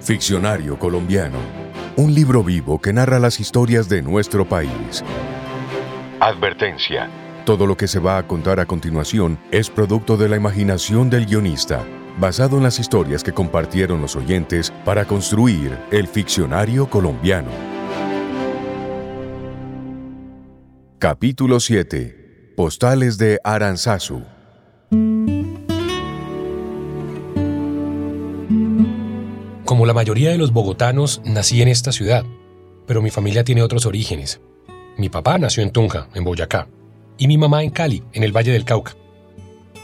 Ficcionario colombiano. Un libro vivo que narra las historias de nuestro país. Advertencia. Todo lo que se va a contar a continuación es producto de la imaginación del guionista, basado en las historias que compartieron los oyentes para construir el ficcionario colombiano. Capítulo 7. Postales de Aranzazu. Como la mayoría de los bogotanos, nací en esta ciudad, pero mi familia tiene otros orígenes. Mi papá nació en Tunja, en Boyacá, y mi mamá en Cali, en el Valle del Cauca.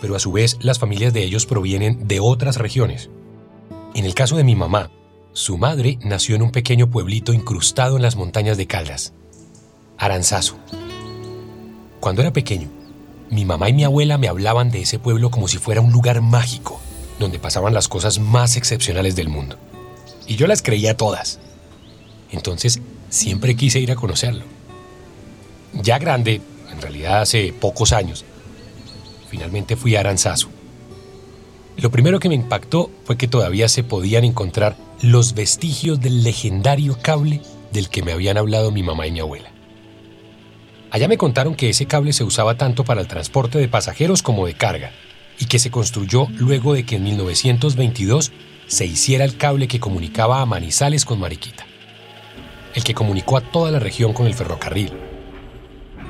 Pero a su vez, las familias de ellos provienen de otras regiones. En el caso de mi mamá, su madre nació en un pequeño pueblito incrustado en las montañas de Caldas, Aranzazu. Cuando era pequeño, mi mamá y mi abuela me hablaban de ese pueblo como si fuera un lugar mágico, donde pasaban las cosas más excepcionales del mundo. Y yo las creía todas. Entonces, siempre quise ir a conocerlo. Ya grande, en realidad hace pocos años, finalmente fui a Aranzazu. Lo primero que me impactó fue que todavía se podían encontrar los vestigios del legendario cable del que me habían hablado mi mamá y mi abuela. Allá me contaron que ese cable se usaba tanto para el transporte de pasajeros como de carga, y que se construyó luego de que en 1922 se hiciera el cable que comunicaba a Manizales con Mariquita, el que comunicó a toda la región con el ferrocarril.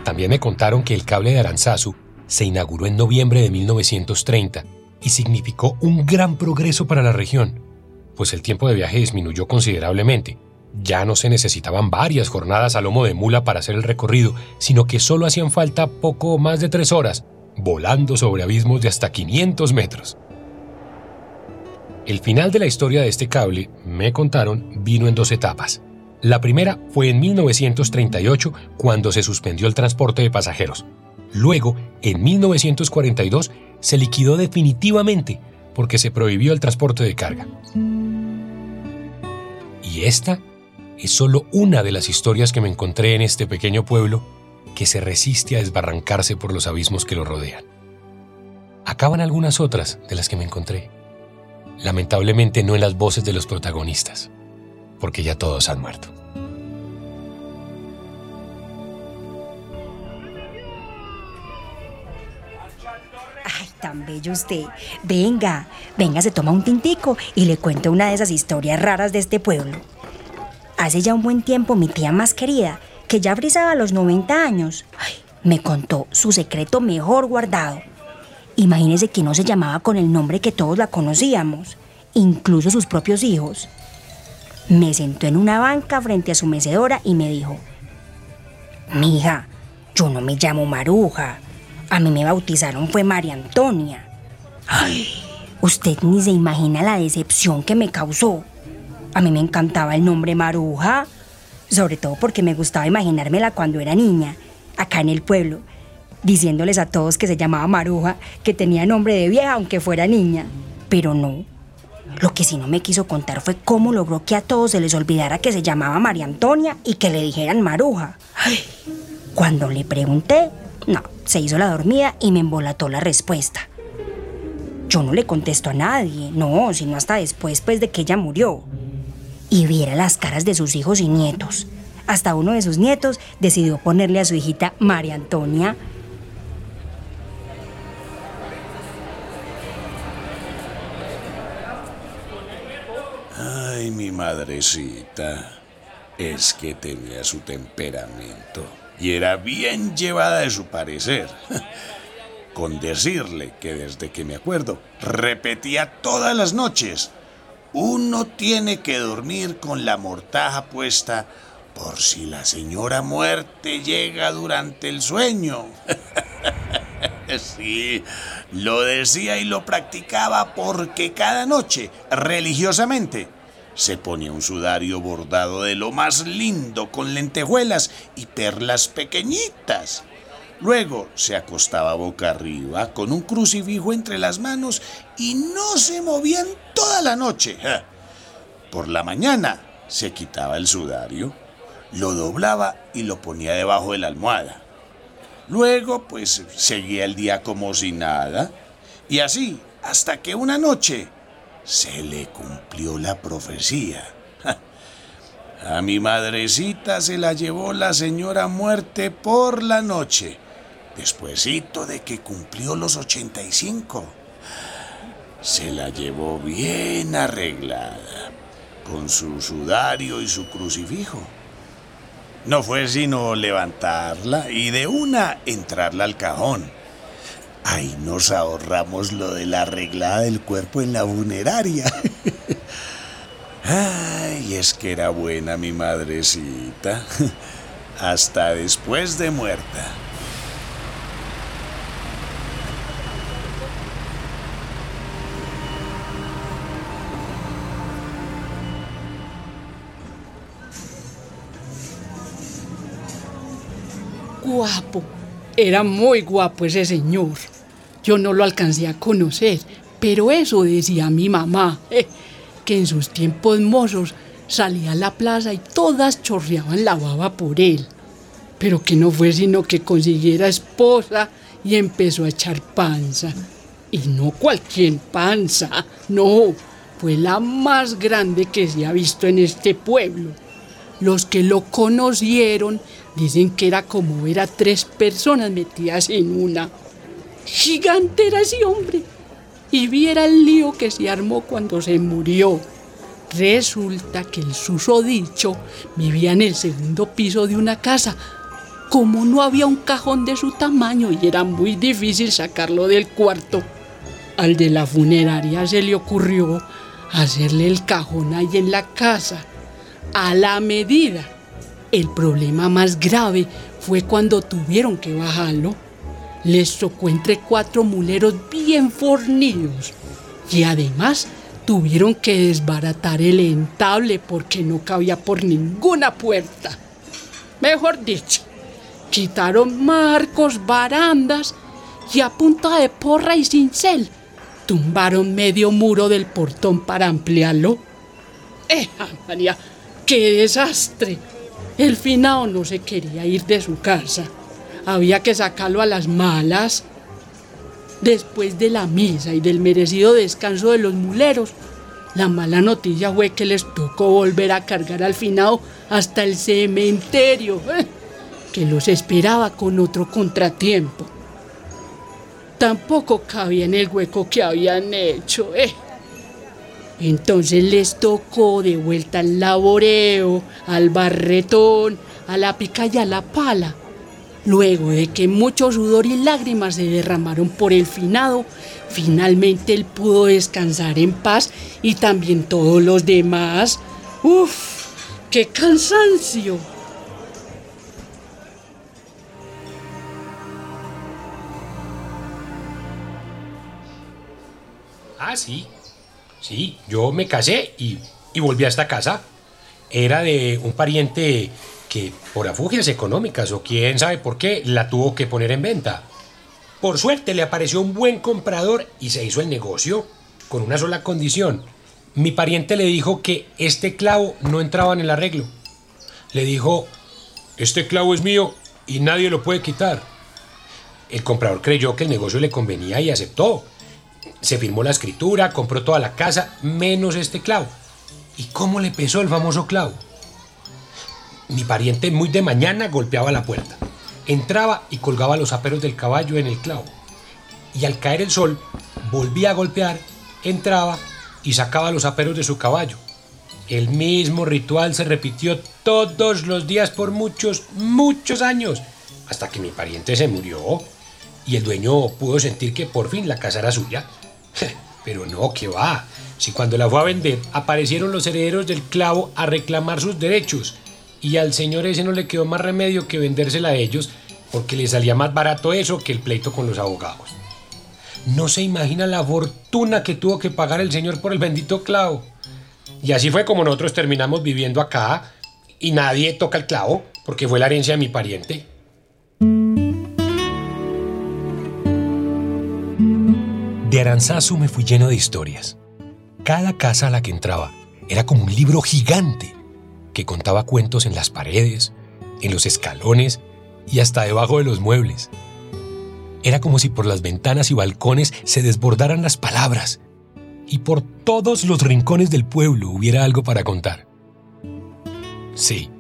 También me contaron que el cable de Aranzazu se inauguró en noviembre de 1930 y significó un gran progreso para la región, pues el tiempo de viaje disminuyó considerablemente, ya no se necesitaban varias jornadas a lomo de mula para hacer el recorrido, sino que solo hacían falta poco más de tres horas, volando sobre abismos de hasta 500 metros. El final de la historia de este cable, me contaron, vino en dos etapas. La primera fue en 1938, cuando se suspendió el transporte de pasajeros. Luego, en 1942, se liquidó definitivamente porque se prohibió el transporte de carga. Y esta es solo una de las historias que me encontré en este pequeño pueblo que se resiste a desbarrancarse por los abismos que lo rodean. Acaban algunas otras de las que me encontré. Lamentablemente no en las voces de los protagonistas, porque ya todos han muerto. Ay, tan bello usted. Venga, venga, se toma un tintico y le cuento una de esas historias raras de este pueblo. Hace ya un buen tiempo mi tía más querida, que ya brisaba los 90 años, me contó su secreto mejor guardado. Imagínese que no se llamaba con el nombre que todos la conocíamos, incluso sus propios hijos. Me sentó en una banca frente a su mecedora y me dijo, Mija, yo no me llamo Maruja. A mí me bautizaron fue María Antonia. Ay, usted ni se imagina la decepción que me causó. A mí me encantaba el nombre Maruja, sobre todo porque me gustaba imaginármela cuando era niña, acá en el pueblo, diciéndoles a todos que se llamaba Maruja, que tenía nombre de vieja aunque fuera niña. Pero no. Lo que sí no me quiso contar fue cómo logró que a todos se les olvidara que se llamaba María Antonia y que le dijeran Maruja. cuando le pregunté, no, se hizo la dormida y me embolató la respuesta. Yo no le contesto a nadie, no, sino hasta después pues de que ella murió y viera las caras de sus hijos y nietos. Hasta uno de sus nietos decidió ponerle a su hijita María Antonia. Madrecita. Es que tenía su temperamento y era bien llevada de su parecer. Con decirle que desde que me acuerdo repetía todas las noches uno tiene que dormir con la mortaja puesta por si la señora muerte llega durante el sueño. sí, lo decía y lo practicaba porque cada noche, religiosamente, se ponía un sudario bordado de lo más lindo con lentejuelas y perlas pequeñitas. Luego se acostaba boca arriba con un crucifijo entre las manos y no se movían toda la noche. Por la mañana se quitaba el sudario, lo doblaba y lo ponía debajo de la almohada. Luego, pues, seguía el día como si nada. Y así, hasta que una noche se le cumplió la profecía. A mi madrecita se la llevó la señora muerte por la noche, despuesito de que cumplió los 85. Se la llevó bien arreglada, con su sudario y su crucifijo. No fue sino levantarla y de una entrarla al cajón. Ahí nos ahorramos lo de la arreglada del cuerpo en la funeraria. Ay, es que era buena mi madrecita. Hasta después de muerta. Guapo. Era muy guapo ese señor. Yo no lo alcancé a conocer, pero eso decía mi mamá, eh, que en sus tiempos mozos salía a la plaza y todas chorreaban la baba por él. Pero que no fue sino que consiguiera esposa y empezó a echar panza. Y no cualquier panza, no, fue la más grande que se ha visto en este pueblo. Los que lo conocieron dicen que era como ver a tres personas metidas en una. Gigante era ese hombre. Y viera el lío que se armó cuando se murió. Resulta que el susodicho vivía en el segundo piso de una casa. Como no había un cajón de su tamaño y era muy difícil sacarlo del cuarto, al de la funeraria se le ocurrió hacerle el cajón ahí en la casa, a la medida. El problema más grave fue cuando tuvieron que bajarlo les tocó entre cuatro muleros bien fornidos y además tuvieron que desbaratar el entable porque no cabía por ninguna puerta. Mejor dicho, quitaron marcos, barandas y a punta de porra y cincel tumbaron medio muro del portón para ampliarlo. ¡Eh, María! ¡Qué desastre! El finado no se quería ir de su casa había que sacarlo a las malas. Después de la misa y del merecido descanso de los muleros, la mala noticia fue que les tocó volver a cargar al finado hasta el cementerio, eh, que los esperaba con otro contratiempo. Tampoco cabía en el hueco que habían hecho. Eh. Entonces les tocó de vuelta al laboreo, al barretón, a la pica y a la pala Luego de que mucho sudor y lágrimas se derramaron por el finado, finalmente él pudo descansar en paz y también todos los demás. ¡Uf! ¡Qué cansancio! Ah, sí. Sí, yo me casé y, y volví a esta casa. Era de un pariente que por afugias económicas o quién sabe por qué la tuvo que poner en venta. Por suerte le apareció un buen comprador y se hizo el negocio con una sola condición. Mi pariente le dijo que este clavo no entraba en el arreglo. Le dijo, este clavo es mío y nadie lo puede quitar. El comprador creyó que el negocio le convenía y aceptó. Se firmó la escritura, compró toda la casa, menos este clavo. ¿Y cómo le pesó el famoso clavo? Mi pariente muy de mañana golpeaba la puerta. Entraba y colgaba los aperos del caballo en el clavo. Y al caer el sol, volvía a golpear, entraba y sacaba los aperos de su caballo. El mismo ritual se repitió todos los días por muchos, muchos años, hasta que mi pariente se murió y el dueño pudo sentir que por fin la casa era suya. Pero no, que va. Si cuando la fue a vender aparecieron los herederos del clavo a reclamar sus derechos y al señor ese no le quedó más remedio que vendérsela a ellos porque le salía más barato eso que el pleito con los abogados. No se imagina la fortuna que tuvo que pagar el señor por el bendito clavo. Y así fue como nosotros terminamos viviendo acá y nadie toca el clavo porque fue la herencia de mi pariente. De Aranzazu me fui lleno de historias. Cada casa a la que entraba era como un libro gigante que contaba cuentos en las paredes, en los escalones y hasta debajo de los muebles. Era como si por las ventanas y balcones se desbordaran las palabras y por todos los rincones del pueblo hubiera algo para contar. Sí,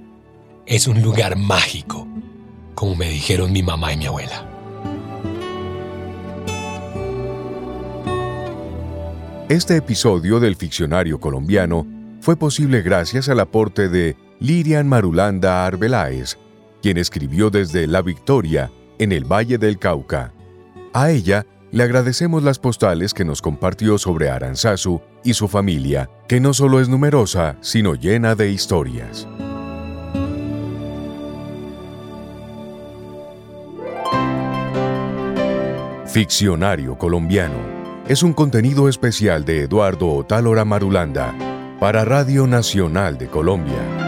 es un lugar mágico, como me dijeron mi mamá y mi abuela. Este episodio del ficcionario colombiano fue posible gracias al aporte de Lirian Marulanda Arbeláez, quien escribió desde La Victoria, en el Valle del Cauca. A ella le agradecemos las postales que nos compartió sobre Aranzazu y su familia, que no solo es numerosa, sino llena de historias. Ficcionario colombiano es un contenido especial de Eduardo Otálora Marulanda para Radio Nacional de Colombia.